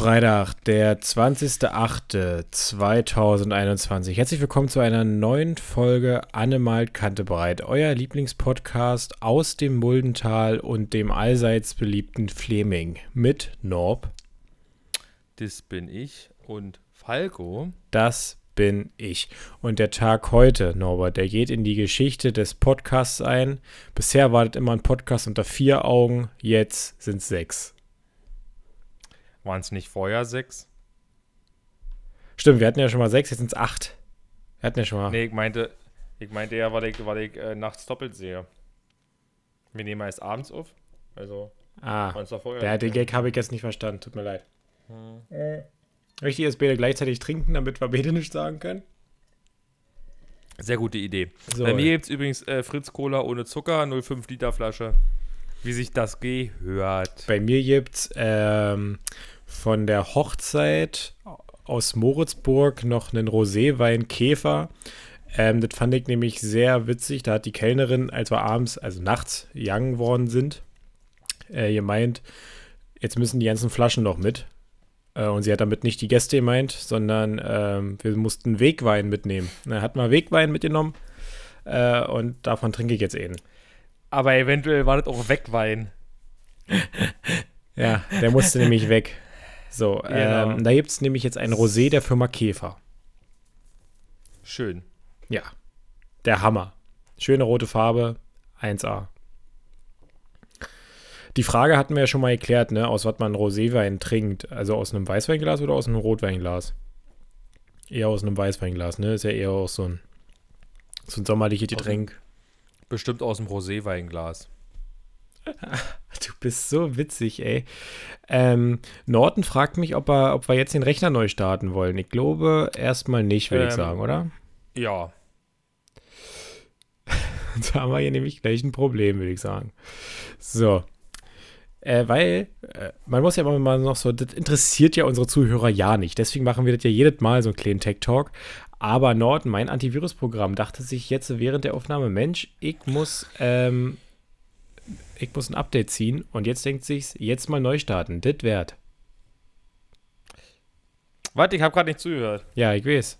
Freitag, der 20.08.2021. Herzlich willkommen zu einer neuen Folge Annemalt Kante bereit, euer Lieblingspodcast aus dem Muldental und dem allseits beliebten Fleming mit Norb. Das bin ich und Falco. Das bin ich. Und der Tag heute, Norbert, der geht in die Geschichte des Podcasts ein. Bisher war das immer ein Podcast unter vier Augen, jetzt sind es sechs. Waren es nicht vorher sechs? Stimmt, wir hatten ja schon mal sechs, jetzt sind es acht. Wir hatten ja schon mal. Nee, ich meinte, ich meinte ja, weil ich, weil ich äh, nachts doppelt sehe. Wir nehmen erst abends auf. Also. Ah, der, den Gag habe ich jetzt nicht verstanden. Tut mir leid. Hm. Äh. Richtig, dass beide gleichzeitig trinken, damit wir beide nichts sagen können. Sehr gute Idee. So, Bei mir gibt es übrigens äh, Fritz Cola ohne Zucker, 0,5 Liter Flasche. Wie sich das gehört. Bei mir gibt es ähm, von der Hochzeit aus Moritzburg noch einen Roséwein Käfer. Ähm, das fand ich nämlich sehr witzig. Da hat die Kellnerin, als wir abends, also nachts, young worden sind, äh, gemeint, jetzt müssen die ganzen Flaschen noch mit. Äh, und sie hat damit nicht die Gäste gemeint, sondern ähm, wir mussten Wegwein mitnehmen. Er hat mal Wegwein mitgenommen äh, und davon trinke ich jetzt einen. Aber eventuell war das auch Wegwein. ja, der musste nämlich weg. So, genau. ähm, da gibt es nämlich jetzt ein Rosé der Firma Käfer. Schön. Ja, der Hammer. Schöne rote Farbe, 1A. Die Frage hatten wir ja schon mal erklärt, ne, aus was man Roséwein trinkt. Also aus einem Weißweinglas oder aus einem Rotweinglas? Eher aus einem Weißweinglas, ne? Ist ja eher auch so ein, so ein sommerliches Getränk. Bestimmt aus dem Roséweinglas. Du bist so witzig, ey. Ähm, Norton fragt mich, ob, er, ob wir jetzt den Rechner neu starten wollen. Ich glaube erstmal nicht, würde ähm, ich sagen, oder? Ja. da haben wir hier nämlich gleich ein Problem, würde ich sagen. So. Äh, weil, äh, man muss ja immer mal noch so, das interessiert ja unsere Zuhörer ja nicht. Deswegen machen wir das ja jedes Mal so einen kleinen Tech-Talk. Aber Norton, mein Antivirusprogramm, dachte sich jetzt während der Aufnahme, Mensch, ich muss, ähm, ich muss ein Update ziehen und jetzt denkt sich's, jetzt mal neu starten. Das wert. Warte, ich habe gerade nicht zugehört. Ja, ich weiß.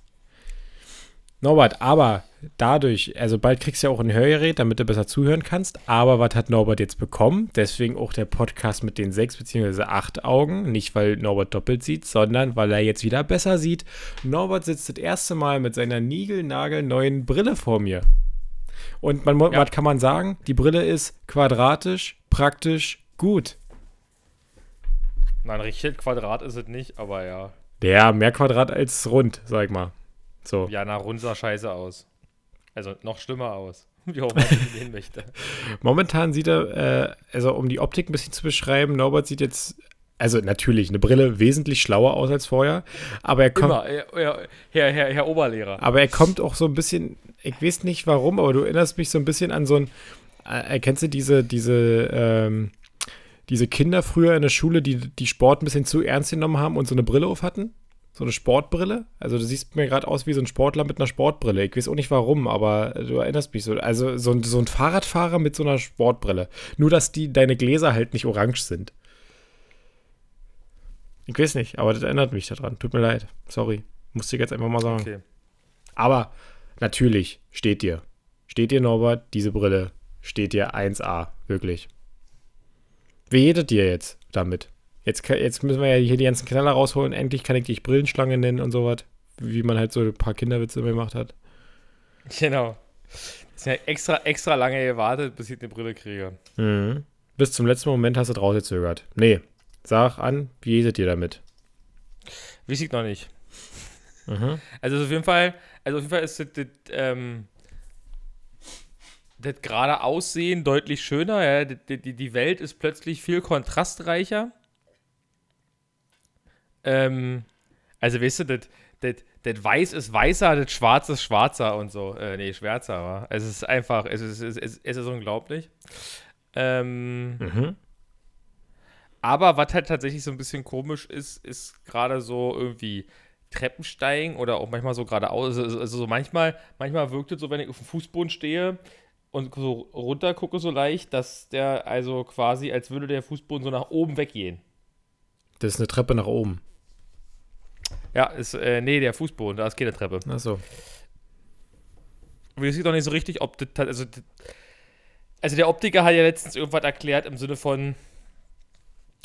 Norbert, aber dadurch, also bald kriegst du ja auch ein Hörgerät, damit du besser zuhören kannst. Aber was hat Norbert jetzt bekommen? Deswegen auch der Podcast mit den sechs bzw. acht Augen. Nicht, weil Norbert doppelt sieht, sondern weil er jetzt wieder besser sieht. Norbert sitzt das erste Mal mit seiner niegelnagelneuen Brille vor mir. Und man, ja. was kann man sagen? Die Brille ist quadratisch, praktisch, gut. Nein, richtig Quadrat ist es nicht, aber ja. Ja, mehr Quadrat als rund, sag mal. So. Ja, na, rund sah scheiße aus. Also noch schlimmer aus. Wie auch man sehen möchte. Momentan sieht er, äh, also um die Optik ein bisschen zu beschreiben, Norbert sieht jetzt, also natürlich, eine Brille wesentlich schlauer aus als vorher, aber er kommt. Immer, Herr, Herr, Herr, Herr Oberlehrer. Aber er kommt auch so ein bisschen, ich weiß nicht warum, aber du erinnerst mich so ein bisschen an so ein, äh, kennst du diese, diese, ähm, diese Kinder früher in der Schule, die die Sport ein bisschen zu ernst genommen haben und so eine Brille auf hatten? So eine Sportbrille. Also du siehst mir gerade aus wie so ein Sportler mit einer Sportbrille. Ich weiß auch nicht warum, aber du erinnerst mich so. Also so ein, so ein Fahrradfahrer mit so einer Sportbrille. Nur, dass die deine Gläser halt nicht orange sind. Ich weiß nicht, aber das erinnert mich daran. Tut mir leid. Sorry. Musste ich jetzt einfach mal sagen. Okay. Aber natürlich steht dir. Steht dir, Norbert, diese Brille steht dir 1A. Wirklich. Wie jedet dir jetzt damit? Jetzt, jetzt müssen wir ja hier die ganzen Knaller rausholen. Endlich kann ich dich Brillenschlange nennen und sowas. Wie man halt so ein paar Kinderwitze gemacht hat. Genau. Das ist ja extra, extra lange gewartet, bis ich eine Brille kriege. Mhm. Bis zum letzten Moment hast du rausgezögert. Nee. Sag an, wie jedet ihr damit? Weiß ich noch nicht. Mhm. Also auf jeden Fall, also auf jeden Fall ist das, das, ähm, das gerade Aussehen deutlich schöner. Ja? Die, die, die Welt ist plötzlich viel kontrastreicher. Ähm, also, weißt du, das, das, Weiß ist weißer, das Schwarz ist schwarzer und so. Äh, nee, schwärzer, aber es ist einfach, es ist, es ist, es ist unglaublich. Ähm, mhm. Aber was halt tatsächlich so ein bisschen komisch ist, ist gerade so irgendwie Treppensteigen oder auch manchmal so geradeaus. Also, also so manchmal, manchmal wirkt es so, wenn ich auf dem Fußboden stehe und so runter gucke so leicht, dass der also quasi, als würde der Fußboden so nach oben weggehen. Das ist eine Treppe nach oben. Ja, ist, äh, nee, der Fußboden, da ist keine Treppe. Ach so. Und ich sehe doch nicht so richtig, ob das, also, also der Optiker hat ja letztens irgendwas erklärt im Sinne von,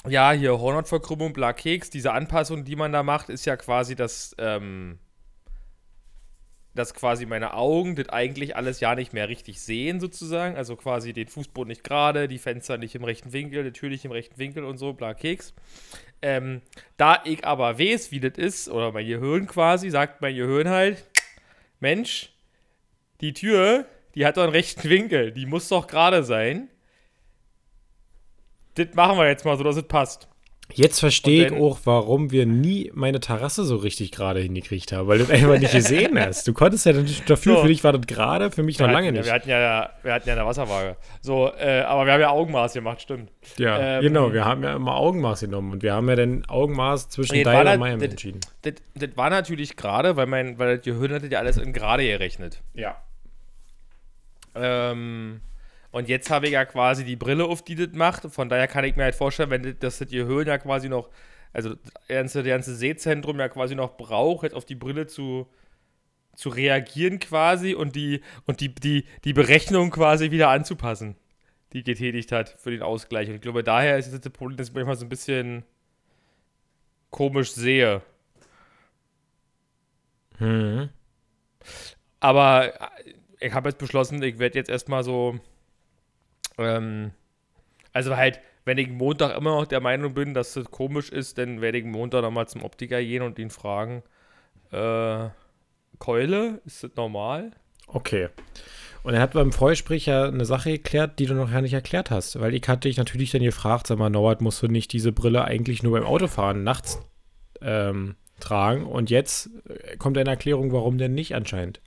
ja, hier Hornhautverkrümmung, bla Keks, diese Anpassung, die man da macht, ist ja quasi das, ähm, dass quasi meine Augen das eigentlich alles ja nicht mehr richtig sehen, sozusagen. Also quasi den Fußboden nicht gerade, die Fenster nicht im rechten Winkel, natürlich im rechten Winkel und so, bla Keks. Ähm, da ich aber weiß, wie das ist, oder mein Gehirn quasi, sagt mein Gehirn halt, Mensch, die Tür, die hat doch einen rechten Winkel, die muss doch gerade sein. Das machen wir jetzt mal so, dass es passt. Jetzt verstehe ich auch, warum wir nie meine Terrasse so richtig gerade hingekriegt haben, weil du einfach nicht gesehen hast. Du konntest ja natürlich dafür, so. für dich war das gerade, für mich noch lange hatten, nicht. wir, hatten ja, wir hatten ja eine Wasserwaage. So, äh, aber wir haben ja Augenmaß gemacht, stimmt. Ja, ähm, genau, wir haben ja immer Augenmaß genommen und wir haben ja dann Augenmaß zwischen nee, Dial und Miami entschieden. Das, das, war natürlich gerade, weil mein, weil das Gehirn hatte ja alles in gerade gerechnet. Ja. Ähm. Und jetzt habe ich ja quasi die Brille auf, die das macht. Von daher kann ich mir halt vorstellen, wenn das, das Gehirn ja quasi noch, also das ganze, das ganze Sehzentrum ja quasi noch braucht, jetzt auf die Brille zu, zu reagieren quasi und die, und die, die, die Berechnung quasi wieder anzupassen, die getätigt hat für den Ausgleich. Und ich glaube, daher ist das Problem, dass ich manchmal so ein bisschen komisch sehe. Hm. Aber ich habe jetzt beschlossen, ich werde jetzt erstmal so ähm, also halt, wenn ich Montag immer noch der Meinung bin, dass das komisch ist, dann werde ich Montag nochmal zum Optiker gehen und ihn fragen, äh, Keule, ist das normal? Okay. Und er hat beim Vorgespräch ja eine Sache geklärt, die du noch gar nicht erklärt hast. Weil ich hatte dich natürlich dann gefragt, sag mal, Norbert, musst du nicht diese Brille eigentlich nur beim Autofahren nachts ähm, tragen? Und jetzt äh, kommt eine Erklärung, warum denn nicht anscheinend.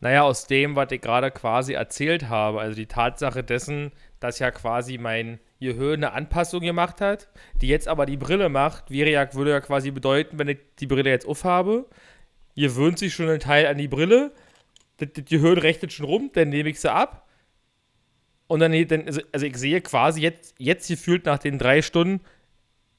Naja, aus dem, was ich gerade quasi erzählt habe, also die Tatsache dessen, dass ja quasi mein Gehirn eine Anpassung gemacht hat, die jetzt aber die Brille macht, wäre ja, würde ja quasi bedeuten, wenn ich die Brille jetzt aufhabe, gewöhnt sich schon ein Teil an die Brille, das, das Gehirn rechnet schon rum, dann nehme ich sie ab und dann, dann also, also ich sehe quasi jetzt, jetzt gefühlt nach den drei Stunden,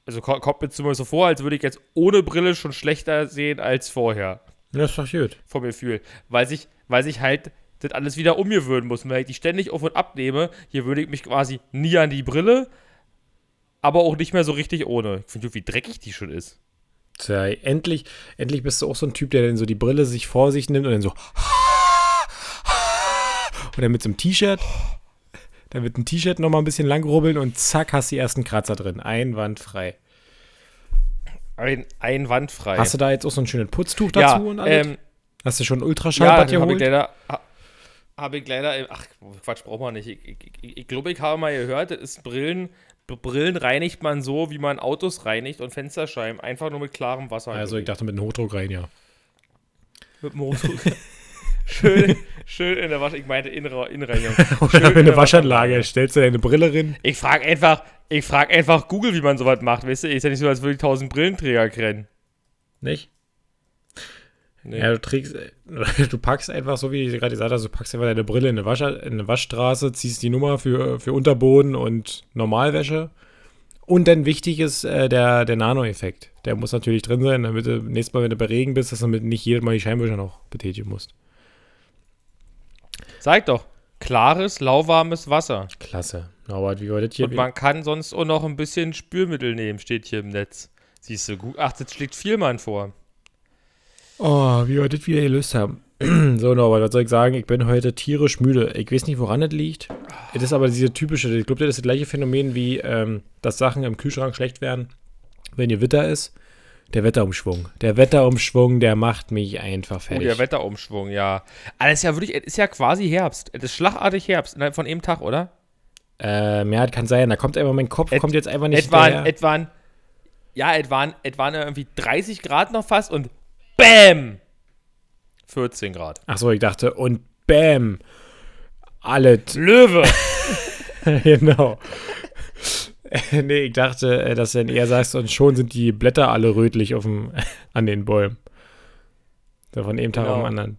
also kommt mir zumindest so vor, als würde ich jetzt ohne Brille schon schlechter sehen als vorher. Das ist doch gut. Vom Gefühl. Weil sich, weil sich halt das alles wieder umgewöhnen muss. Und wenn ich die ständig auf und abnehme, hier würde ich mich quasi nie an die Brille, aber auch nicht mehr so richtig ohne. Ich finde, wie dreckig die schon ist. Tja, endlich, endlich bist du auch so ein Typ, der dann so die Brille sich vor sich nimmt und dann so und dann mit so einem T-Shirt, dann wird ein T-Shirt nochmal ein bisschen lang rubbeln und zack, hast du die ersten Kratzer drin. Einwandfrei. Ein, einwandfrei. Hast du da jetzt auch so ein schönes Putztuch dazu ja, und alles? Ähm, Hast du schon Ultraschallbad ja, geholt? Habe ich leider, habe ich leider, ach Quatsch, braucht man nicht. Ich, ich, ich, ich glaube, ich habe mal gehört, das ist Brillen, Brillen reinigt man so, wie man Autos reinigt und Fensterscheiben, einfach nur mit klarem Wasser. Also ich dachte mit einem Hochdruck rein, ja. Mit dem Hochdruck. schön, schön in der Wasch, ich meinte innere Innenreinigung. Oder in der Waschanlage, stellst du deine Brille rein? Ich frage einfach, ich frage einfach Google, wie man sowas macht, weißt du? Ist ja nicht so, als würde ich tausend Brillenträger kennen. Nicht? Nee. Ja, du trägst, du packst einfach, so wie ich gerade gesagt habe, du packst einfach deine Brille in eine, Wasch, in eine Waschstraße, ziehst die Nummer für, für Unterboden und Normalwäsche. Und dann wichtig ist äh, der, der Nano-Effekt. Der muss natürlich drin sein, damit du nächstes Mal, wenn du bei Regen bist, dass du nicht jedes Mal die Scheinwischer noch betätigen musst. Sag doch, klares, lauwarmes Wasser. Klasse. Norbert, wie war das hier? Und man kann sonst auch noch ein bisschen Spülmittel nehmen, steht hier im Netz. Siehst du, gut. Ach, das schlägt Vielmann vor. Oh, wie wir das wieder gelöst haben. so, Norbert, was soll ich sagen? Ich bin heute tierisch müde. Ich weiß nicht, woran es liegt. Es ist aber diese typische, ich glaube, das ist das gleiche Phänomen wie, ähm, dass Sachen im Kühlschrank schlecht werden, wenn ihr Witter ist. Der Wetterumschwung. Der Wetterumschwung, der macht mich einfach fertig. Oh, der Wetterumschwung, ja. Aber es ist ja wirklich, es ist ja quasi Herbst. Es ist schlagartig Herbst innerhalb von einem Tag, oder? Ähm, ja, kann sein. Da kommt einfach mein Kopf, et, kommt jetzt einfach nicht etwa, etwa, ja, es waren, es waren irgendwie 30 Grad noch fast und Bäm! 14 Grad. Achso, ich dachte, und Bäm! Alles. Löwe! genau. nee, ich dachte, äh, dass du dann eher sagst, und schon sind die Blätter alle rötlich auf dem, an den Bäumen. So von einem Tag genau. auf den anderen.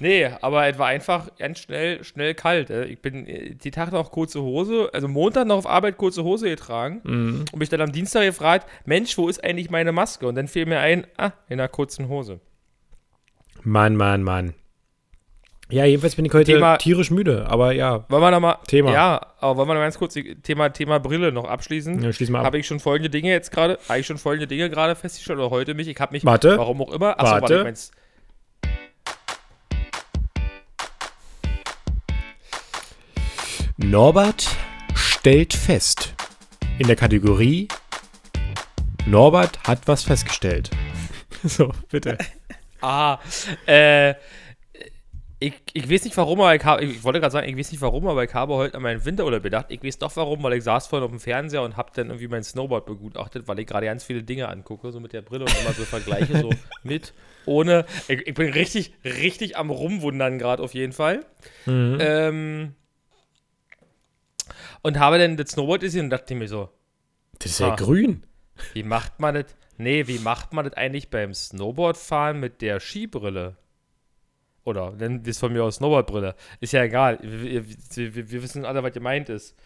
Nee, aber es war einfach ganz schnell, schnell kalt. äh. Ich bin äh, die Tag noch kurze Hose, also Montag noch auf Arbeit kurze Hose getragen Mhm. und mich dann am Dienstag gefragt, Mensch, wo ist eigentlich meine Maske? Und dann fiel mir ein, ah, in einer kurzen Hose. Mann, Mann, Mann. Ja, jedenfalls bin ich heute Thema- tierisch müde, aber ja, Wollen wir noch mal, Thema. Ja, aber wollen wir noch ganz kurz die- Thema, Thema Brille noch abschließen? ja schließ mal ab. Habe ich schon folgende Dinge jetzt gerade, habe ich schon folgende Dinge gerade festgestellt oder heute mich, ich habe mich, Warte. warum auch immer, achso, Warte. warte, ich mein's, Norbert stellt fest. In der Kategorie Norbert hat was festgestellt. So, bitte. Ah, äh, ich, ich weiß nicht warum, aber ich, habe, ich wollte gerade sagen, ich weiß nicht warum, aber ich habe heute an meinen Winterurlaub gedacht. Ich weiß doch warum, weil ich saß vorhin auf dem Fernseher und habe dann irgendwie mein Snowboard begutachtet, weil ich gerade ganz viele Dinge angucke, so mit der Brille und immer so vergleiche, so mit, ohne. Ich, ich bin richtig, richtig am Rumwundern gerade auf jeden Fall. Mhm. Ähm, und habe dann das Snowboard gesehen und dachte mir so, Das ist ja Ah. grün. wie macht man das? Nee, wie macht man das eigentlich beim Snowboardfahren mit der Skibrille? Oder nennt das von mir aus Snowboardbrille. Ist ja egal. Wir, wir, wir wissen alle, was gemeint ist.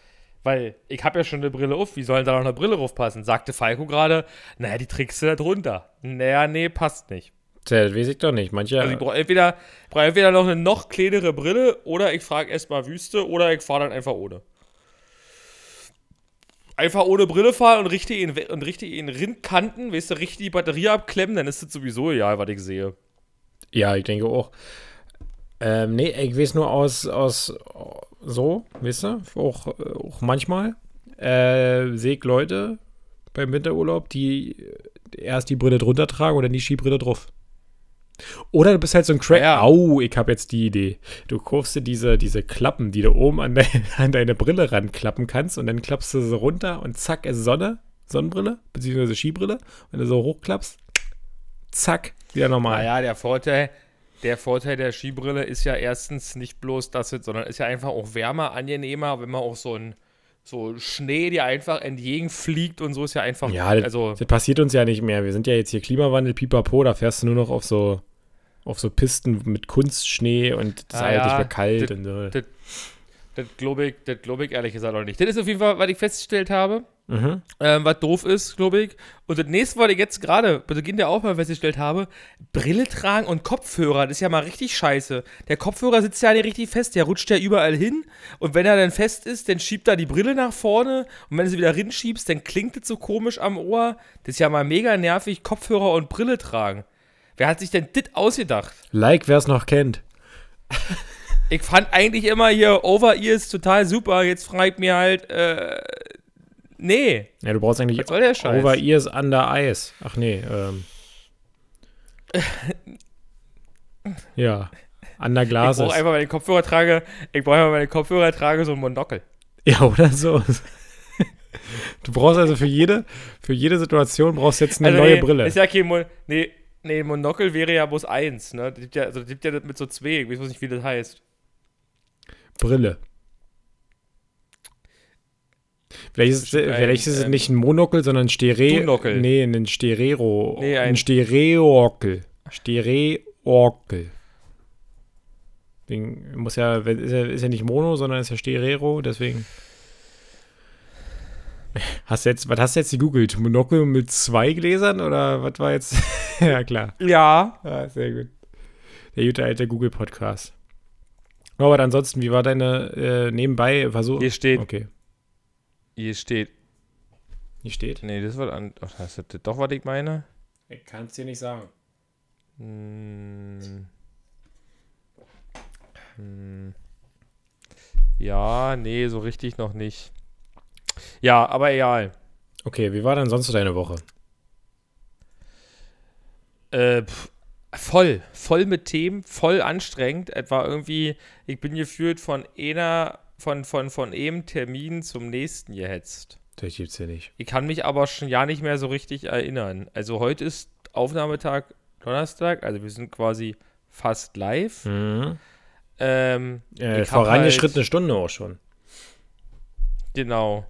Weil ich habe ja schon eine Brille auf. Wie soll denn da noch eine Brille draufpassen? Sagte Falco gerade, naja, die trickst du da drunter. Naja, nee, passt nicht. Tja, das weiß ich doch nicht. Manche. Also ich brauche entweder, brauch entweder noch eine noch kleinere Brille oder ich frage erstmal Wüste oder ich fahre dann einfach ohne. Einfach ohne Brille fahren und richtig in, und richtig in Rindkanten, weißt du, richtig die Batterie abklemmen, dann ist das sowieso egal, was ich sehe. Ja, ich denke auch. Ähm, nee, ich weiß nur aus, aus so, weißt du, auch, auch manchmal äh, sehe ich Leute beim Winterurlaub, die erst die Brille drunter tragen und dann die Skibrille drauf. Oder du bist halt so ein Crack. Ja. Au, ich habe jetzt die Idee. Du kaufst dir diese, diese Klappen, die du oben an, dein, an deine Brille ranklappen kannst und dann klappst du sie runter und zack, ist Sonne, Sonnenbrille, beziehungsweise Skibrille. Wenn du so hochklappst, zack, wieder normal. Naja, der Vorteil, der Vorteil der Skibrille ist ja erstens nicht bloß das, sondern ist ja einfach auch wärmer, angenehmer, wenn man auch so ein so Schnee, der einfach entgegenfliegt und so ist ja einfach, Ja, das, also das passiert uns ja nicht mehr. Wir sind ja jetzt hier Klimawandel, pipapo, da fährst du nur noch auf so, auf so Pisten mit Kunstschnee und das ist Ah, halt ja, nicht mehr kalt. das- und so. das, das glaube ich, das glaub ich ehrlich gesagt auch nicht. Das ist auf jeden Fall, was ich festgestellt habe. Mhm. ähm, was doof ist, glaube ich. Und das nächste, was ich jetzt gerade bei Beginn der Aufnahme festgestellt habe, Brille tragen und Kopfhörer, das ist ja mal richtig scheiße. Der Kopfhörer sitzt ja nicht richtig fest, der rutscht ja überall hin. Und wenn er dann fest ist, dann schiebt er die Brille nach vorne. Und wenn du sie wieder rinschiebst, dann klingt es so komisch am Ohr. Das ist ja mal mega nervig, Kopfhörer und Brille tragen. Wer hat sich denn das ausgedacht? Like, wer es noch kennt. Ich fand eigentlich immer hier Over-Ears total super. Jetzt frage ich mir halt, äh, nee, Ja, du brauchst eigentlich was soll der Scheiß? Over Ears Under Eyes. Ach nee, ähm. ja. Under Ich Glasses. brauche einfach, ich Kopfhörer trage, ich brauche einfach, ich Kopfhörer trage, so ein Monokel. Ja, oder so. Du brauchst also für jede, für jede Situation brauchst jetzt eine Also neue nee, Brille. Ist ja kein Mon nee, nee, Monokel wäre ja bloß eins, ne? Das gibt ja, also das gibt ja das mit so zwei, ich weiß nicht, wie das heißt. Brille. Vielleicht ist, es, Ein, vielleicht ist es ähm, nicht ein Monokel, sondern ein Stereo. Dunokel. Nee, ein Stereo. Nee, ein, ein- Stereokel. Stereokel. Deswegen muss ja, ist ja, ist ja nicht Mono, sondern ist ja Stereo, deswegen. Hast du jetzt, was hast du jetzt gegoogelt? Monokel mit zwei Gläsern oder was war jetzt? ja, klar. Ja. Ah, sehr gut. Der gute alte Google-Podcast. Norbert, ansonsten, wie war deine äh, nebenbei Versuch? Hier steht, Okay, hier steht, hier steht. nee, das war, an, ach, das ist doch, was ich meine. Ich kann es dir nicht sagen. Hm. Hm. Ja, nee, so richtig noch nicht. Ja, aber egal. Okay, wie war denn sonst so deine Woche? Äh, pf, voll, voll mit Themen, voll anstrengend. Etwa irgendwie, ich bin geführt von einer, von, von, von einem Termin zum nächsten gehetzt. Das gibt's ja nicht. Ich kann mich aber schon ja nicht mehr so richtig erinnern. Also heute ist Aufnahmetag Donnerstag, also wir sind quasi fast live. Mhm. Ähm, Äh, hab vorangeschrittene halt- Stunde auch schon. genau.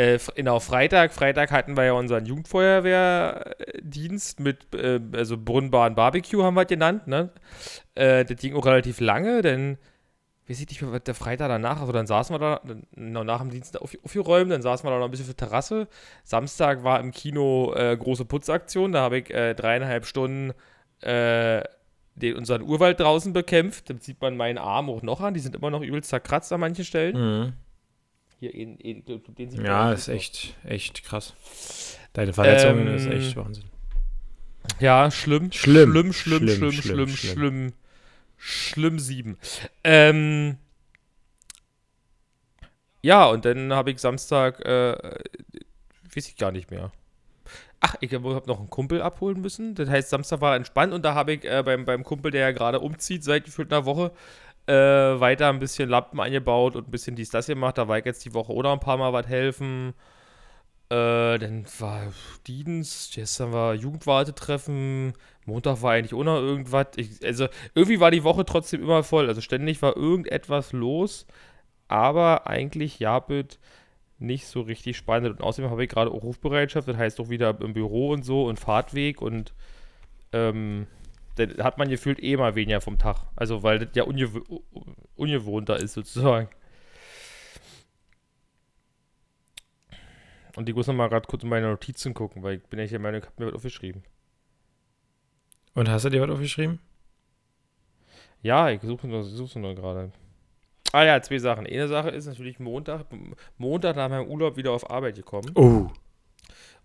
Äh, genau, Freitag. Freitag hatten wir ja unseren Jugendfeuerwehrdienst mit, äh, also Brunnenbahn Barbecue haben wir genannt, ne? Äh, das ging auch relativ lange, denn, weiß ich nicht mehr, der Freitag danach, also dann saßen wir da, dann, nach dem Dienst auf, aufgeräumt, dann saßen wir da noch ein bisschen der Terrasse. Samstag war im Kino äh, große Putzaktion, da habe ich äh, dreieinhalb Stunden äh, den, unseren Urwald draußen bekämpft. Da sieht man meinen Arm auch noch an, die sind immer noch übelst zerkratzt an manchen Stellen. Mhm. Hier, in, in, den Ja, ist echt, echt krass. Deine Verletzungen ähm, ist echt Wahnsinn. Ja, schlimm. Schlimm. Schlimm, schlimm, schlimm, schlimm, schlimm, schlimm. Schlimm sieben. Ähm, ja, und dann habe ich Samstag, äh, weiß ich gar nicht mehr. Ach, ich habe noch einen Kumpel abholen müssen. Das heißt, Samstag war entspannt und da habe ich äh, beim, beim Kumpel, der ja gerade umzieht seit gefühlt einer Woche, äh, weiter ein bisschen Lampen eingebaut und ein bisschen dies, das gemacht. Da war ich jetzt die Woche oder ein paar Mal was helfen. Äh, dann war Dienst, gestern war Jugendwartetreffen, Montag war eigentlich ohne irgendwas. Ich, also irgendwie war die Woche trotzdem immer voll. Also ständig war irgendetwas los, aber eigentlich Jabit nicht so richtig spannend. Und außerdem habe ich gerade auch Rufbereitschaft, das heißt auch wieder im Büro und so und Fahrtweg und ähm, da hat man gefühlt eh mal weniger vom Tag. Also, weil das ja ungew ungewohnter ist, sozusagen. Und ich muss noch mal gerade kurz in meine Notizen gucken, weil ich bin ja hier meine, ich habe mir was aufgeschrieben. Und hast du dir was aufgeschrieben? Ja, ich suche nur, suche nur gerade. Ah ja, zwei Sachen. Eine Sache ist natürlich Montag. Montag nach meinem Urlaub wieder auf Arbeit gekommen. Oh.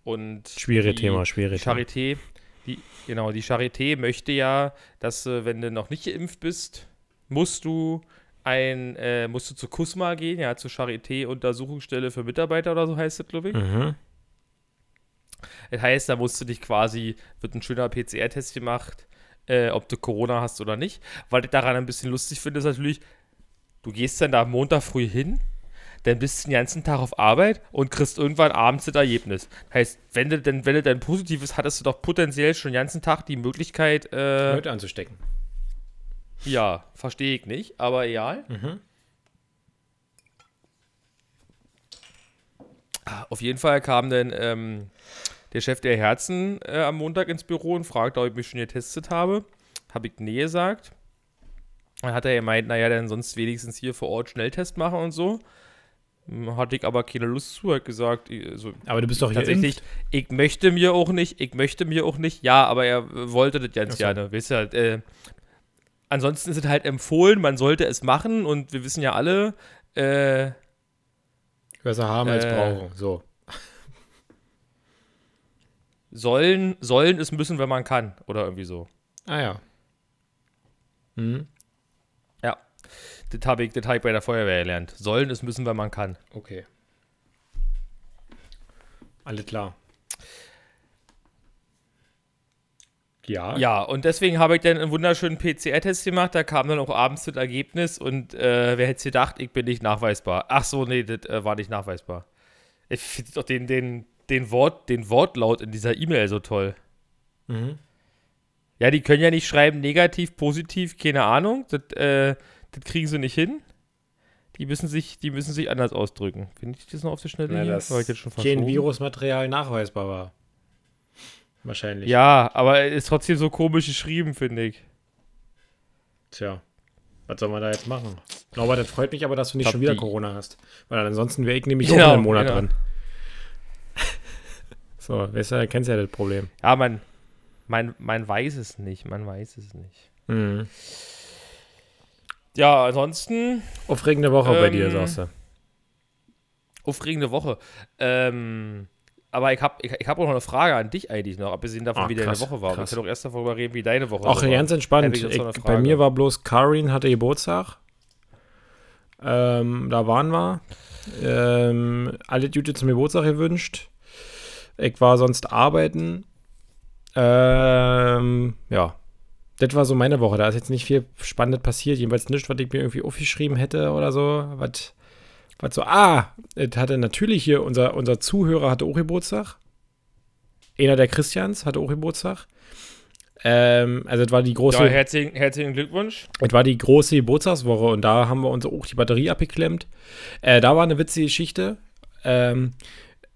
Und schwere Thema, schwere Charité, die, genau, die Charité möchte ja, dass äh, wenn du noch nicht geimpft bist, musst du ein, äh, musst du zur KUSMA gehen, ja, zur Charité-Untersuchungsstelle für Mitarbeiter oder so heißt das, glaube ich. Mhm. Das heißt, da musst du dich quasi, wird ein schöner PCR-Test gemacht, äh, ob du Corona hast oder nicht. Weil ich daran ein bisschen lustig finde, ist natürlich, du gehst dann da Montag früh hin, dann bist du den ganzen Tag auf Arbeit und kriegst irgendwann abends das Ergebnis. Heißt, wenn du denn, wenn du dann positiv ist, hattest du doch potenziell schon den ganzen Tag die Möglichkeit, äh, Leute anzustecken. Ja, verstehe ich nicht, aber egal. Mhm. Auf jeden Fall kam dann ähm, der Chef der Herzen äh, am Montag ins Büro und fragte, ob ich mich schon getestet habe. Habe ich nee gesagt. Dann hat er gemeint, naja, dann sonst wenigstens hier vor Ort Schnelltest machen und so. Hm, hatte ich aber keine Lust zu, hat gesagt. Also, aber du bist doch tatsächlich. Geimpft. Ich möchte mir auch nicht, ich möchte mir auch nicht. Ja, aber er wollte das ganz so. gerne. Weißt du, äh, ansonsten ist es halt empfohlen, man sollte es machen und wir wissen ja alle. Äh, Besser haben als äh, brauchen. So. Sollen, sollen es müssen, wenn man kann. Oder irgendwie so. Ah ja. Mhm. Das habe ich, hab ich bei der Feuerwehr gelernt. Sollen es müssen, wenn man kann. Okay. Alles klar. Ja. Ja, und deswegen habe ich dann einen wunderschönen PCR-Test gemacht. Da kam dann auch abends das Ergebnis und äh, wer hätte gedacht, ich bin nicht nachweisbar. Ach so, nee, das äh, war nicht nachweisbar. Ich finde doch den, den, den, Wort, den Wortlaut in dieser E-Mail so toll. Mhm. Ja, die können ja nicht schreiben negativ, positiv, keine Ahnung. Das, äh, das kriegen sie nicht hin. Die müssen sich, die müssen sich anders ausdrücken. Finde ich das noch auf der Schnelle? Ja, das ich jetzt schon kein Virusmaterial nachweisbar war. Wahrscheinlich. Ja, aber ist trotzdem so komisch geschrieben, finde ich. Tja, was soll man da jetzt machen? Aber das freut mich aber, dass du nicht schon wieder Corona hast. Weil ansonsten wäre ich nämlich genau, auch einen Monat genau. drin. so, weißt du, kennst ja das Problem. Ja, man, man, man weiß es nicht. Man weiß es nicht. Mhm. Ja, ansonsten. Aufregende Woche ähm, bei dir, ähm, sagst du. Aufregende Woche. Ähm, aber ich habe ich, ich hab auch noch eine Frage an dich eigentlich noch, abgesehen davon, Ach, wie krass, deine Woche war. Krass. Wir können doch erst darüber reden, wie deine Woche Ach, war. Auch ganz entspannt. Ich, bei mir war bloß Karin hatte Geburtstag. Ähm, da waren wir. Ähm, alle Gute zum Geburtstag gewünscht. Ich war sonst arbeiten. Ähm, ja, das war so meine Woche. Da ist jetzt nicht viel Spannendes passiert. Jedenfalls nichts, was ich mir irgendwie aufgeschrieben hätte oder so. Was, was so, ah, es hatte natürlich hier, unser, unser Zuhörer hatte auch Geburtstag. Einer der Christians hatte auch Geburtstag. Ähm, also es war die große. Ja, herzlichen, herzlichen Glückwunsch. Es war die große Geburtstagswoche und da haben wir uns auch die Batterie abgeklemmt. Äh, da war eine witzige Geschichte. Ähm,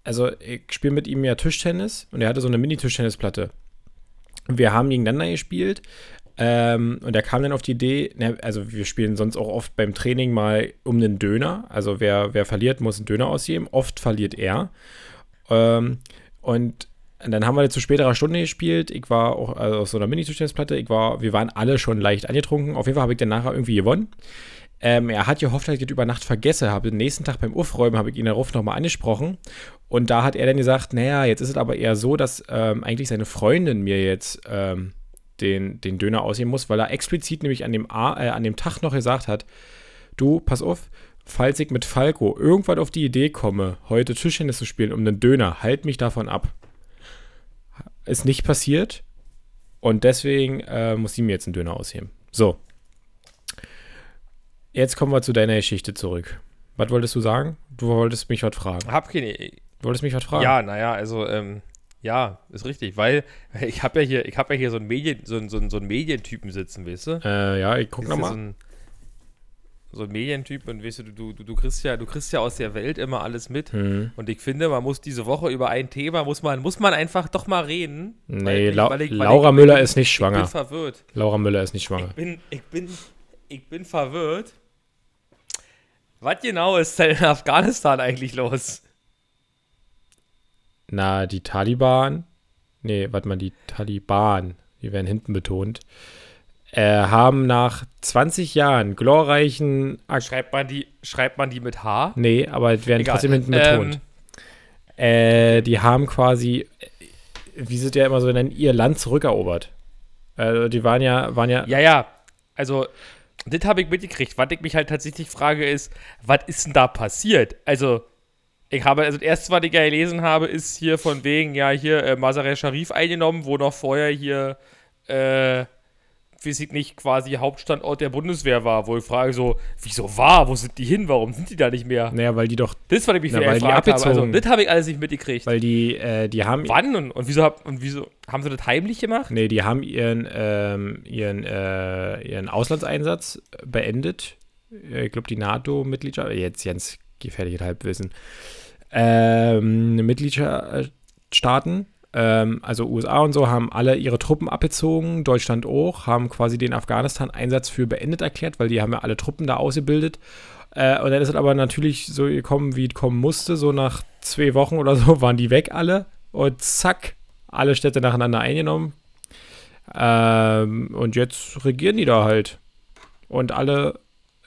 also ich spiele mit ihm ja Tischtennis und er hatte so eine Mini-Tischtennisplatte. Wir haben gegeneinander gespielt ähm, und er kam dann auf die Idee, also wir spielen sonst auch oft beim Training mal um einen Döner. Also wer, wer verliert, muss einen Döner ausgeben. Oft verliert er. Ähm, und dann haben wir zu späterer Stunde gespielt. Ich war auch also auf so einer war, wir waren alle schon leicht angetrunken. Auf jeden Fall habe ich dann nachher irgendwie gewonnen. Ähm, er hat gehofft, dass ich das über Nacht vergesse. Habe den nächsten Tag beim Aufräumen habe ich ihn darauf nochmal angesprochen. Und da hat er dann gesagt, naja, jetzt ist es aber eher so, dass ähm, eigentlich seine Freundin mir jetzt ähm, den, den Döner ausheben muss, weil er explizit nämlich an dem, A, äh, an dem Tag noch gesagt hat, du, pass auf, falls ich mit Falco irgendwann auf die Idee komme, heute Tischtennis zu spielen um einen Döner, halt mich davon ab. Ist nicht passiert und deswegen äh, muss sie mir jetzt einen Döner ausheben. So. Jetzt kommen wir zu deiner Geschichte zurück. Was wolltest du sagen? Du wolltest mich was fragen. Hab keine. Du wolltest mich was fragen? Ja, naja, also, ähm, ja, ist richtig, weil ich habe ja hier, ich habe ja hier so einen Medien, so, so, so einen Medientypen sitzen, weißt du? Äh, ja, ich guck nochmal. So ein, so ein Medientyp und weißt du, du, du, du kriegst ja, du kriegst ja aus der Welt immer alles mit. Hm. Und ich finde, man muss diese Woche über ein Thema, muss man, muss man einfach doch mal reden. Nee, weil, La weil ich, weil Laura ich, Müller ich, ist nicht Ich schwanger. bin verwirrt. Laura Müller ist nicht schwanger. Ich bin, ich bin, ich bin verwirrt. Was genau ist denn in Afghanistan eigentlich los? Na, die Taliban, nee, warte mal, die Taliban, die werden hinten betont, äh, haben nach 20 Jahren glorreichen Ak Schreibt man die, schreibt man die mit H? Nee, aber die werden Egal. trotzdem hinten betont. Ähm, Äh, die haben quasi, äh, wie sie es ja immer so nennen, ihr Land zurückerobert. Also die waren ja, waren ja, ja, ja. Also, das habe ich mitgekriegt. Was ich mich halt tatsächlich frage, ist, was ist denn da passiert? Also, ich habe, also das erste, was ich ja gelesen habe, ist hier von wegen, ja, hier äh, Mazar Sharif eingenommen, wo noch vorher hier, äh, weiß ich nicht, quasi Hauptstandort der Bundeswehr war, wo ich frage so, wieso war? Wo sind die hin? Warum sind die da nicht mehr? naja, weil die doch, Das, was ich mich Na, weil die gefragt habe. Also, abgezogen- das habe ich alles nicht mitgekriegt. weil die, äh, die haben, Wann und, und wieso und wieso haben sie das heimlich gemacht? nee, die haben ihren, ähm, ihren, äh, ihren Auslandseinsatz beendet. Äh, Ich glaube, die NATO-Mitgliedschaft, jetzt ganz gefährliches Halbwissen, ähm, Mitgliedstaaten, ähm, also USA und so, haben alle ihre Truppen abgezogen, Deutschland auch, haben quasi den Afghanistan-Einsatz für beendet erklärt, weil die haben ja alle Truppen da ausgebildet. Äh, und dann ist es aber natürlich so gekommen, wie es kommen musste. So nach zwei Wochen oder so waren die weg alle. Und zack, alle Städte nacheinander eingenommen. Ähm, und jetzt regieren die da halt. Und alle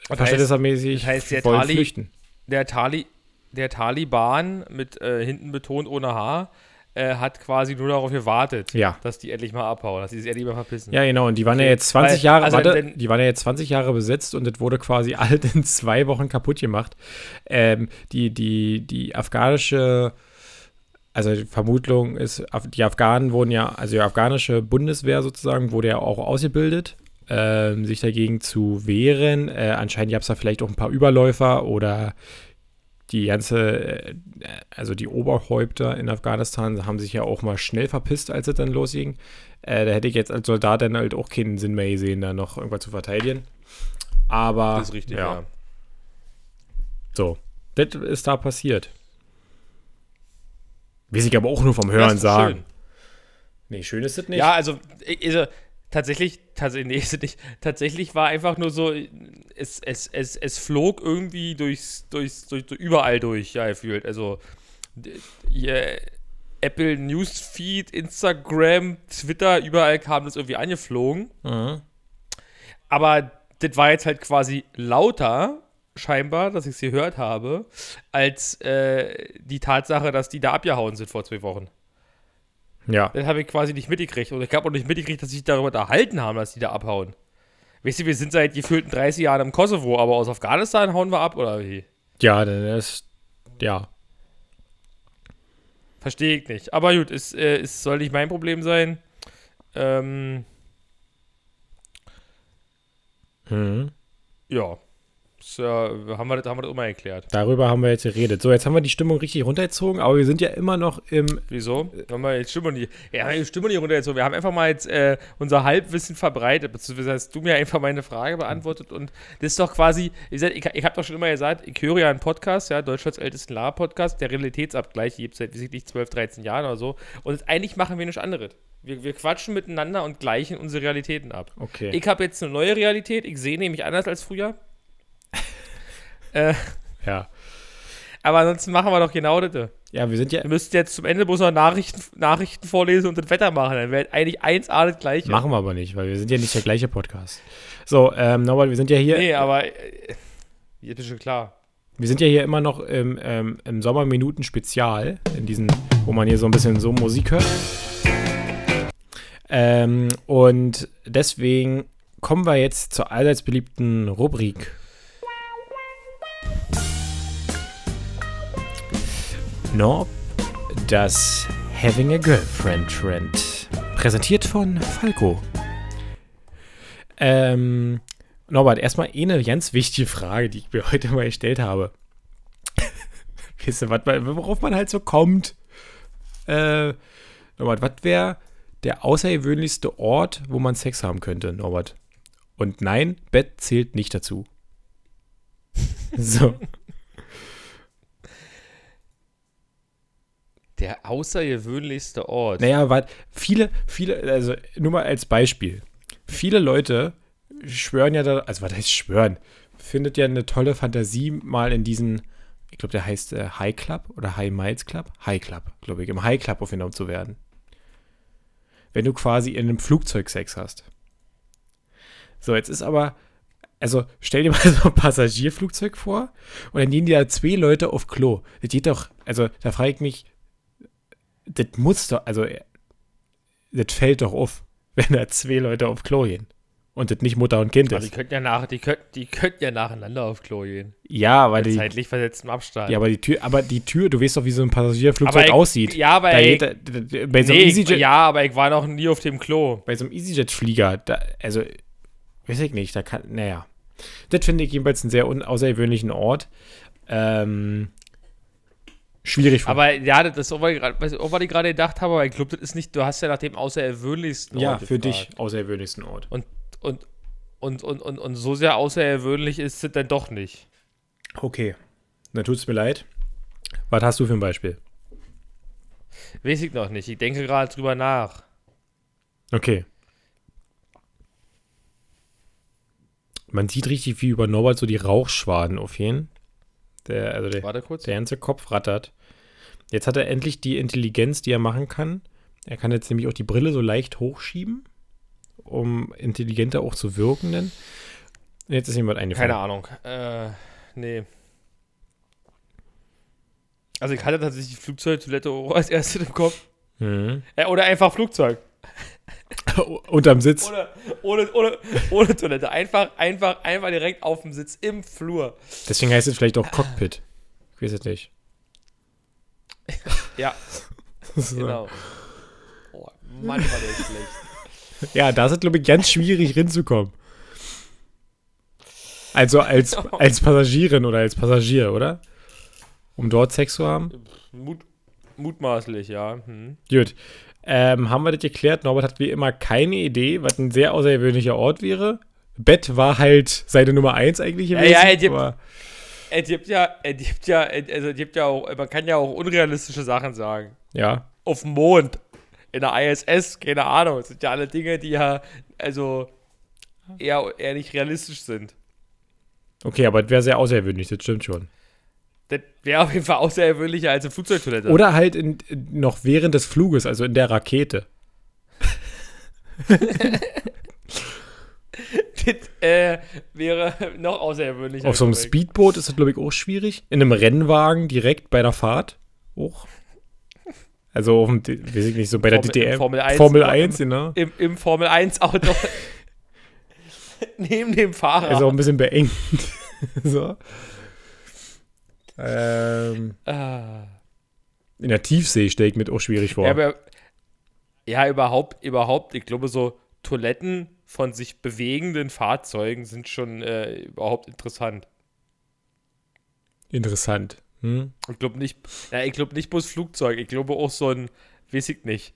Das heißt, verständnismäßig das heißt, der wollen Tali- flüchten. der, Tali, der Taliban mit äh, hinten betont ohne Haar äh, hat quasi nur darauf gewartet, Ja. dass die endlich mal abhauen, dass die sich endlich mal verpissen. Ja, genau. Und die waren ja Okay. jetzt 20 Weil- Jahre, also warte, wenn- die waren ja jetzt 20 Jahre besetzt und das wurde quasi alles in zwei Wochen kaputt gemacht. Ähm, die, die, die afghanische, also die Vermutung ist, die Afghanen wurden ja, also die afghanische Bundeswehr sozusagen wurde ja auch ausgebildet, ähm, sich dagegen zu wehren. Äh, anscheinend gab es da vielleicht auch ein paar Überläufer oder die ganze, äh, also die Oberhäupter in Afghanistan haben sich ja auch mal schnell verpisst, als es dann losging. Äh, da hätte ich jetzt als Soldat dann halt auch keinen Sinn mehr gesehen, da noch irgendwas zu verteidigen. Aber Das ist richtig, ja. so, das ist da passiert. Weiß ich aber auch nur vom Hören sagen. schön. Nee, schön ist das nicht. Ja, also, also tatsächlich, tatsächlich, nee. Tatsächlich war einfach nur so, es, es, es, es flog irgendwie durchs, durchs, durch, überall durch, ja, gefühlt. Also, hier, Apple Newsfeed, Instagram, Twitter, überall kam das irgendwie angeflogen. Mhm. Aber das war jetzt halt quasi lauter, scheinbar, dass ich es gehört habe, als äh, die Tatsache, dass die da abgehauen sind vor zwei Wochen. Ja. Das habe ich quasi nicht mitgekriegt. Und ich habe auch nicht mitgekriegt, dass sie sich darüber unterhalten haben, dass die da abhauen. Weißt du, wir sind seit gefühlten 30 Jahren im Kosovo, aber aus Afghanistan hauen wir ab, oder wie? Ja, das ist, ja. Verstehe ich nicht. Aber gut, es, äh, es soll nicht mein Problem sein. Ähm, Mhm. ja. So, haben, wir das, haben wir das immer erklärt. Darüber haben wir jetzt geredet. So, jetzt haben wir die Stimmung richtig runtergezogen, aber wir sind ja immer noch im. Wieso? Haben wir jetzt Stimmung nicht. Ja, die Stimmung nicht runtergezogen. Wir haben einfach mal jetzt äh, unser Halbwissen verbreitet, beziehungsweise hast du mir einfach meine Frage beantwortet und das ist doch quasi, ich, ich, ich habe doch schon immer gesagt, ich höre ja einen Podcast, ja, Deutschlands ältesten La-Podcast, der Realitätsabgleich, gibt es seit, wie nicht, 12, 13 Jahren oder so. Und eigentlich machen wir nichts anderes. Wir, wir quatschen miteinander und gleichen unsere Realitäten ab. Okay. Ich habe jetzt eine neue Realität, ich sehe nämlich anders als früher. Äh, ja. aber ansonsten machen wir doch genau das. Ja, wir sind ja. Wir müssten jetzt zum Ende bloß noch Nachrichten, Nachrichten vorlesen und das Wetter machen. Dann wäre eigentlich 1A das gleiche. Machen wir aber nicht, weil wir sind ja nicht der gleiche Podcast. So, ähm, Norbert, wir sind ja hier. Nee, aber äh, jetzt ist schon klar. Wir sind ja hier immer noch im, ähm, im Sommerminuten-Spezial, in diesen, wo man hier so ein bisschen so Musik hört. Ähm, und deswegen kommen wir jetzt zur allseits beliebten Rubrik. Norb, das Having a Girlfriend Trend. Präsentiert von Falco. Ähm, Norbert, erstmal eine ganz wichtige Frage, die ich mir heute mal gestellt habe. weißt du, wat, worauf man halt so kommt? Äh, Norbert, was wäre der außergewöhnlichste Ort, wo man Sex haben könnte, Norbert? Und nein, Bett zählt nicht dazu. so. Der außergewöhnlichste Ort. Naja, weil viele, viele, also nur mal als Beispiel. Viele Leute schwören ja da, also was heißt schwören? Findet ja eine tolle Fantasie mal in diesen, ich glaube, der heißt äh, High Club oder High Miles Club? High Club, glaube ich, im High Club aufgenommen zu werden. Wenn du quasi in einem Flugzeug Sex hast. So, jetzt ist aber, also stell dir mal so ein Passagierflugzeug vor und dann gehen die da zwei Leute auf Klo. Das geht doch, also da frage ich mich, das muss doch, also das fällt doch auf, wenn da zwei Leute auf Klo gehen. Und das nicht Mutter und Kind Aber die ist. könnten ja, nach, die könnten, die könnten ja nacheinander auf Klo gehen. Ja, weil die, zeitlich versetztem Abstand. ja, aber die Tür, aber die Tür, du weißt doch, wie so ein Passagierflugzeug Aber ich- aussieht. Ja, aber Da da, da, bei so einem nee, EasyJet, ja, aber ich war noch nie auf dem Klo. bei so einem EasyJet-Flieger, also, weiß ich nicht, da kann, naja. Das finde ich jedenfalls einen sehr außergewöhnlichen Ort. Ähm, schwierig. Aber ja, das ist auch, was ich ich- auch, was ich gerade gedacht habe, aber ich glaube, das ist nicht, du hast ja nach dem außergewöhnlichsten ja, Ort für gefragt. dich außergewöhnlichsten Ort. Und, und, und, und, und, und so sehr außergewöhnlich ist es dann doch nicht. Okay, dann tut's mir leid. Was hast du für ein Beispiel? Weiß ich noch nicht. Ich denke gerade drüber nach. Okay. Man sieht richtig, wie über Norbert so die Rauchschwaden aufgehen. Der, also der, der ganze Kopf rattert. Jetzt hat er endlich die Intelligenz, die er machen kann. Er kann jetzt nämlich auch die Brille so leicht hochschieben, um intelligenter auch zu wirken. Denn jetzt ist jemand eingefallen. Keine Ahnung. Äh, nee. Also ich hatte tatsächlich die Flugzeugtoilette als erstes im Kopf. Mhm. Äh, oder einfach Flugzeug. Unterm Sitz. Ohne, ohne, ohne, ohne Toilette. Einfach, einfach, einfach direkt auf dem Sitz im Flur. Deswegen heißt es vielleicht auch Cockpit. Ich weiß es nicht. Ja, So. genau. Oh, Mann, war der schlecht. Ja, da ist es, glaube ich, ganz schwierig hinzukommen. Also als, als Passagierin oder als Passagier, oder? Um dort Sex zu haben? Mut, mutmaßlich, ja. Hm. Gut. Ähm, haben wir das geklärt? Norbert hat wie immer keine Idee, was ein sehr außergewöhnlicher Ort wäre. Bett war halt seine Nummer eins eigentlich gewesen. ja, gibt- aber Es gibt ja, es gibt ja, also es gibt ja auch, man kann ja auch unrealistische Sachen sagen. ja. Auf dem Mond, in der ISS, keine Ahnung. Das sind ja alle Dinge, die ja, also eher, eher nicht realistisch sind. Okay, aber das wäre sehr außergewöhnlich, das stimmt schon. Das wäre auf jeden Fall außergewöhnlicher als eine Flugzeugtoilette. Oder halt in, noch während des Fluges, also in der Rakete. das äh, wäre noch außergewöhnlicher. Auf so einem. Speedboot ist das, glaube ich, auch schwierig. In einem Rennwagen direkt bei der Fahrt auch. Also auf dem, weiß ich nicht, so bei der Formel- DTM. Formel 1, Formel ja, 1, genau. Im, im Formel 1 Auto. Neben dem Fahrer. Ist auch ein bisschen beengt. so. Ähm, Ah. in der Tiefsee stelle ich mir auch schwierig vor. Ja, aber, ja, überhaupt, überhaupt, ich glaube, so Toiletten von sich bewegenden Fahrzeugen sind schon äh, überhaupt interessant. Interessant. Hm? Ich glaube nicht, ja, ich glaube nicht bloß Flugzeug, ich glaube auch so ein, weiß ich nicht,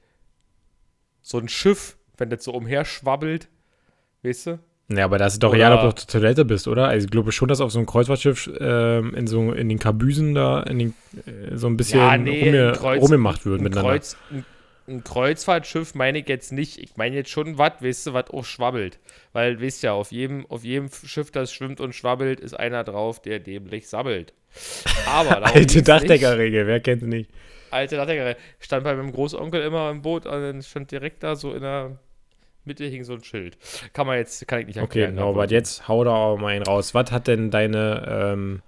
so ein Schiff, wenn das so umherschwabbelt, weißt du? Ja, aber das ist doch Oder- egal, ob du auf der Toilette bist, oder? Also ich glaube schon, dass auf so einem Kreuzfahrtschiff ähm, in so in den Kabüsen da in den, äh, so ein bisschen Ja, nee, rumge Kreuz- rumgemacht wird Ein, miteinander. Kreuz, ein, ein Kreuzfahrtschiff meine ich jetzt nicht. Ich meine jetzt schon was, weißt du, was auch schwabbelt. Weil, weißt ja, auf jedem, auf jedem Schiff, das schwimmt und schwabbelt, ist einer drauf, der dämlich sabbelt. Aber Alte. Dachdeckerregel, wer kennt sie nicht? Alte Dachdecker. Stand bei meinem Großonkel immer im Boot und dann stand direkt da so in der Mitte hing so ein Schild. Kann man jetzt, kann ich nicht Okay, erklären. Norbert, jetzt hau da auch mal einen raus. Was hat denn deine, ähm,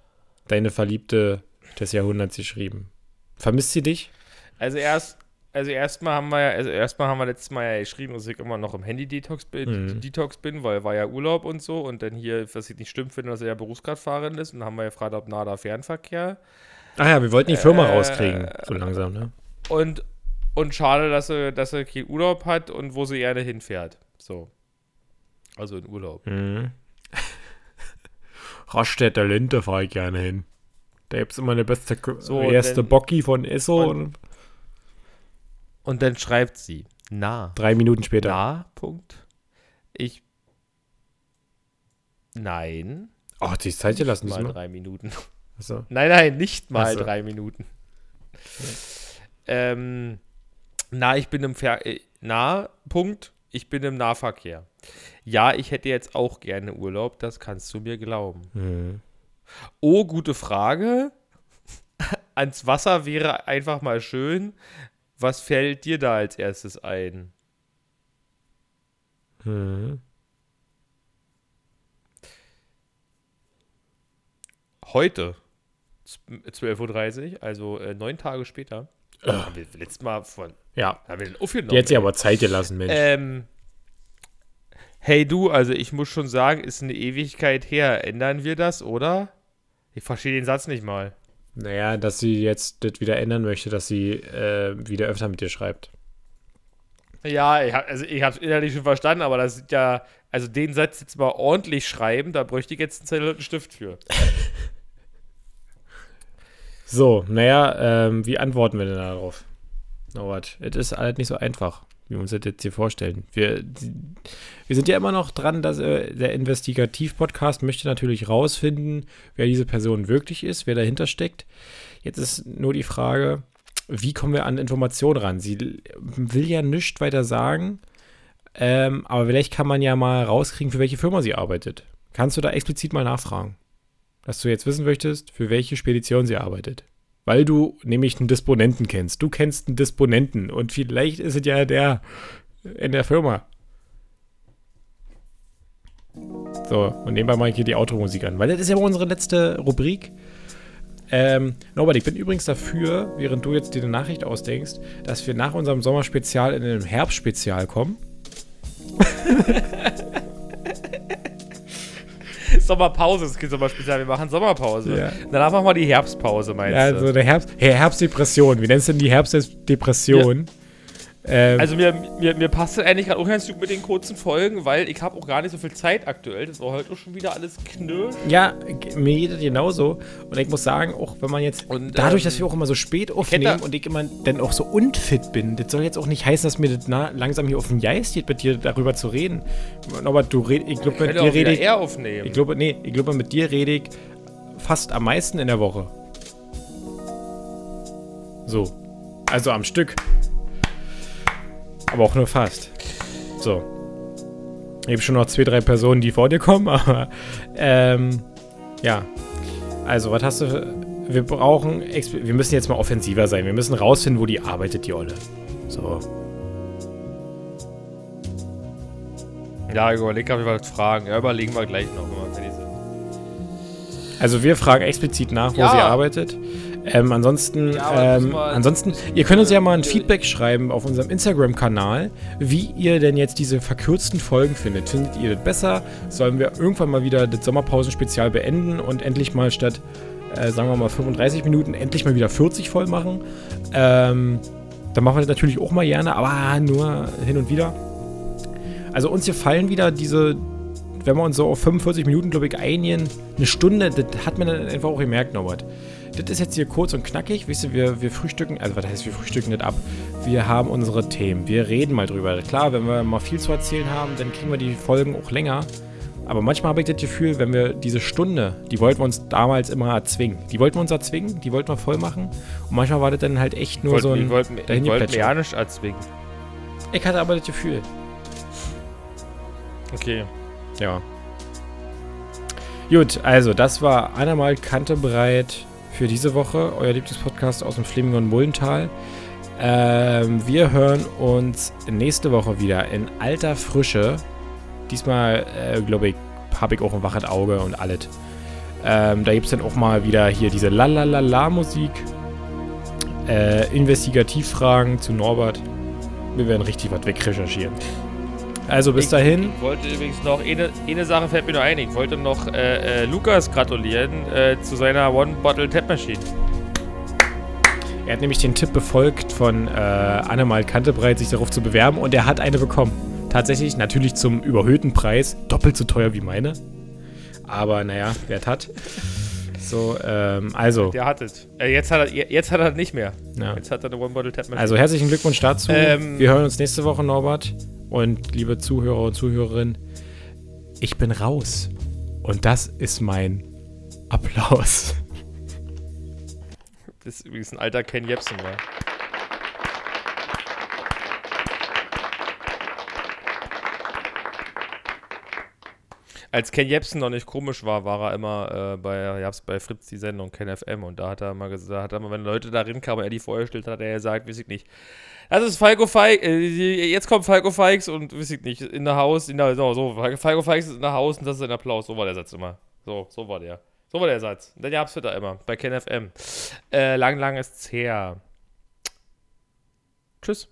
deine Verliebte des Jahrhunderts geschrieben? Vermisst sie dich? Also erst, also erstmal haben wir ja, also erstmal haben wir letztes Mal ja geschrieben, dass ich immer noch im Handy-Detox bin, Mhm. Detox bin, weil war ja Urlaub und so und dann hier, was ich nicht stimmt finde, dass er ja Berufsgradfahrerin ist und dann haben wir gefragt, ob nah da Fernverkehr. Ah ja, wir wollten die Firma Äh, rauskriegen, so langsam, ne? Und, und schade, dass sie, dass sie keinen Urlaub hat und wo sie gerne hinfährt. So. Also in Urlaub. Mhm. Rastädter Linde fahre ich gerne hin. Da gibt's immer eine beste, So, erste Bocki von Esso und- und Und dann schreibt sie, na, drei Minuten später. na, Punkt. Ich, nein, Oh, sich Zeit gelassen mal diesmal. drei Minuten. Achso. Nein, nein, nicht mal so. drei Minuten. Ähm, na, ich bin im Ver äh, na, Punkt. Ich bin im Nahverkehr. Ja, ich hätte jetzt auch gerne Urlaub, das kannst du mir glauben. Mhm. Oh, gute Frage. Ans Wasser wäre einfach mal schön. Was fällt dir da als erstes ein? Mhm. Heute, z- 12.30 Uhr, also äh, neun Tage später. Haben wir letztes Mal von. Ja, Haben wir den aufgenommen? sich ey? aber Zeit gelassen, Mensch. Ähm, hey du, also ich muss schon sagen, ist eine Ewigkeit her. Ändern wir das, oder? Ich verstehe den Satz nicht mal. Naja, dass sie jetzt das wieder ändern möchte, dass sie äh, wieder öfter mit dir schreibt. Ja, ich hab, also ich habe es innerlich schon verstanden, aber das ist ja, also den Satz jetzt mal ordentlich schreiben, da bräuchte ich jetzt einen Zettel und einen Stift für. So, naja, ähm, wie antworten wir denn darauf? Norbert, es ist halt nicht so einfach, wie wir uns das jetzt hier vorstellen. Wir, wir sind ja immer noch dran, dass äh, der Investigativ-Podcast möchte natürlich rausfinden, wer diese Person wirklich ist, wer dahinter steckt. Jetzt ist nur die Frage, wie kommen wir an Informationen ran? Sie will ja nichts weiter sagen, ähm, aber vielleicht kann man ja mal rauskriegen, für welche Firma sie arbeitet. Kannst du da explizit mal nachfragen? Dass du jetzt wissen möchtest, für welche Spedition sie arbeitet. Weil du nämlich einen Disponenten kennst. Du kennst einen Disponenten und vielleicht ist es ja der in der Firma. So, und nebenbei mache ich hier die Automusik an, weil das ist ja unsere letzte Rubrik. Ähm, Norbert, ich bin übrigens dafür, während du jetzt dir eine Nachricht ausdenkst, dass wir nach unserem Sommerspezial in einem Herbstspezial kommen. Sommerpause, es gibt Sommerspezial, wir machen Sommerpause. Ja. Danach machen wir die Herbstpause, meinst Ja, du? also der Herbst, Herbstdepression. Wie nennst du denn die Herbstdepression? Ähm, Also mir, mir, mir passt das eigentlich gerade auch ganz gut mit den kurzen Folgen, weil ich habe auch gar nicht so viel Zeit aktuell. Das war heute auch schon wieder alles knirsch. Ja, mir geht das genauso. Und ich muss sagen, auch wenn man jetzt, Und, dadurch, ähm, dass wir auch immer so spät aufnehmen und ich immer dann auch so unfit bin, das soll jetzt auch nicht heißen, dass mir das na, langsam hier auf den Geist geht, mit dir darüber zu reden. Norbert, du red, ich glaube, mit dir rede ich, eher aufnehmen. ich glaube, nee, ich glaube, mit dir rede ich fast am meisten in der Woche. So. Also am Stück. Aber auch nur fast. So. Ich habe schon noch zwei, drei Personen, die vor dir kommen, aber ähm, ja. Also, was hast du. Wir brauchen. Wir müssen jetzt mal offensiver sein. Wir müssen rausfinden, wo die arbeitet, die Olle. So. ja, ich überlege, ob ich was fragen. Ja, überlegen wir gleich noch, wenn wir fertig sind. Also wir fragen explizit nach, wo Ja. sie arbeitet. Ähm, ansonsten, Ja, ähm, ansonsten, ihr könnt uns ja mal ein Feedback schreiben auf unserem Instagram-Kanal, wie ihr denn jetzt diese verkürzten Folgen findet. Findet ihr das besser? Sollen wir irgendwann mal wieder das Sommerpausen-Spezial beenden und endlich mal statt, äh, sagen wir mal, 35 Minuten endlich mal wieder 40 voll machen? Ähm, dann machen wir das natürlich auch mal gerne, aber nur hin und wieder. Also uns gefallen wieder diese wenn wir uns so auf 45 Minuten, glaube ich, einigen, eine Stunde, das hat man dann einfach auch gemerkt, Norbert. Das ist jetzt hier kurz und knackig, wisst ihr, wir, wir frühstücken, also was heißt, wir frühstücken nicht ab. Wir haben unsere Themen, wir reden mal drüber. Klar, wenn wir mal viel zu erzählen haben, dann kriegen wir die Folgen auch länger. Aber manchmal habe ich das Gefühl, wenn wir diese Stunde, die wollten wir uns damals immer erzwingen. Die wollten wir uns erzwingen, die wollten wir voll machen. Und manchmal war das dann halt echt nur Wollten- so ein. ich wollte dahin ich wollte mir geplätschert. ja nicht erzwingen. Ich hatte aber das Gefühl. Okay. Ja. Gut, also das war einmal Kante breit für diese Woche. Euer Lieblingspodcast aus dem Fleming Mullental. Ähm, wir hören uns nächste Woche wieder in alter Frische. Diesmal, äh, glaube ich, habe ich auch ein waches Auge und alles. Ähm, da gibt es dann auch mal wieder hier diese Lalalala-Musik. Äh, Investigativfragen zu Norbert. Wir werden richtig was wegrecherchieren. Also bis Ich- dahin. Ich wollte übrigens noch, eine, eine Sache fällt mir noch ein. Ich wollte noch äh, äh, Lukas gratulieren äh, zu seiner One-Bottle-Tap-Machine. Er hat nämlich den Tipp befolgt von äh, Annemal Kantebreit, sich darauf zu bewerben und er hat eine bekommen. Tatsächlich, natürlich zum überhöhten Preis, doppelt so teuer wie meine. Aber naja, wer hat. So, ähm, also, Der hat es. Äh, jetzt, hat er, jetzt hat er nicht mehr. ja. Jetzt hat er eine One-Bottle-Tap-Machine. also herzlichen Glückwunsch dazu. Ähm, Wir hören uns nächste Woche, Norbert. Und liebe Zuhörer und Zuhörerinnen, ich bin raus. Und das ist mein Applaus. Das ist übrigens ein alter Ken Jebsen, war. Als Ken Jebsen noch nicht komisch war, war er immer äh, bei, gab's bei Fritz die Sendung Ken FM und da hat er mal gesagt, hat er mal, wenn Leute da kamen und er die vorgestellt hat, hat er gesagt, weiß ich nicht. Das ist Falco Feig, äh, jetzt kommt Falco Feix und weiß ich nicht, in der Haus, in der, so, so, Falco Feix ist in der Haus und das ist ein Applaus, so war der Satz immer. So, so war der. So war der Satz. Dann gab's wieder immer, bei Ken FM. Äh, lang, lang ist's her. Tschüss.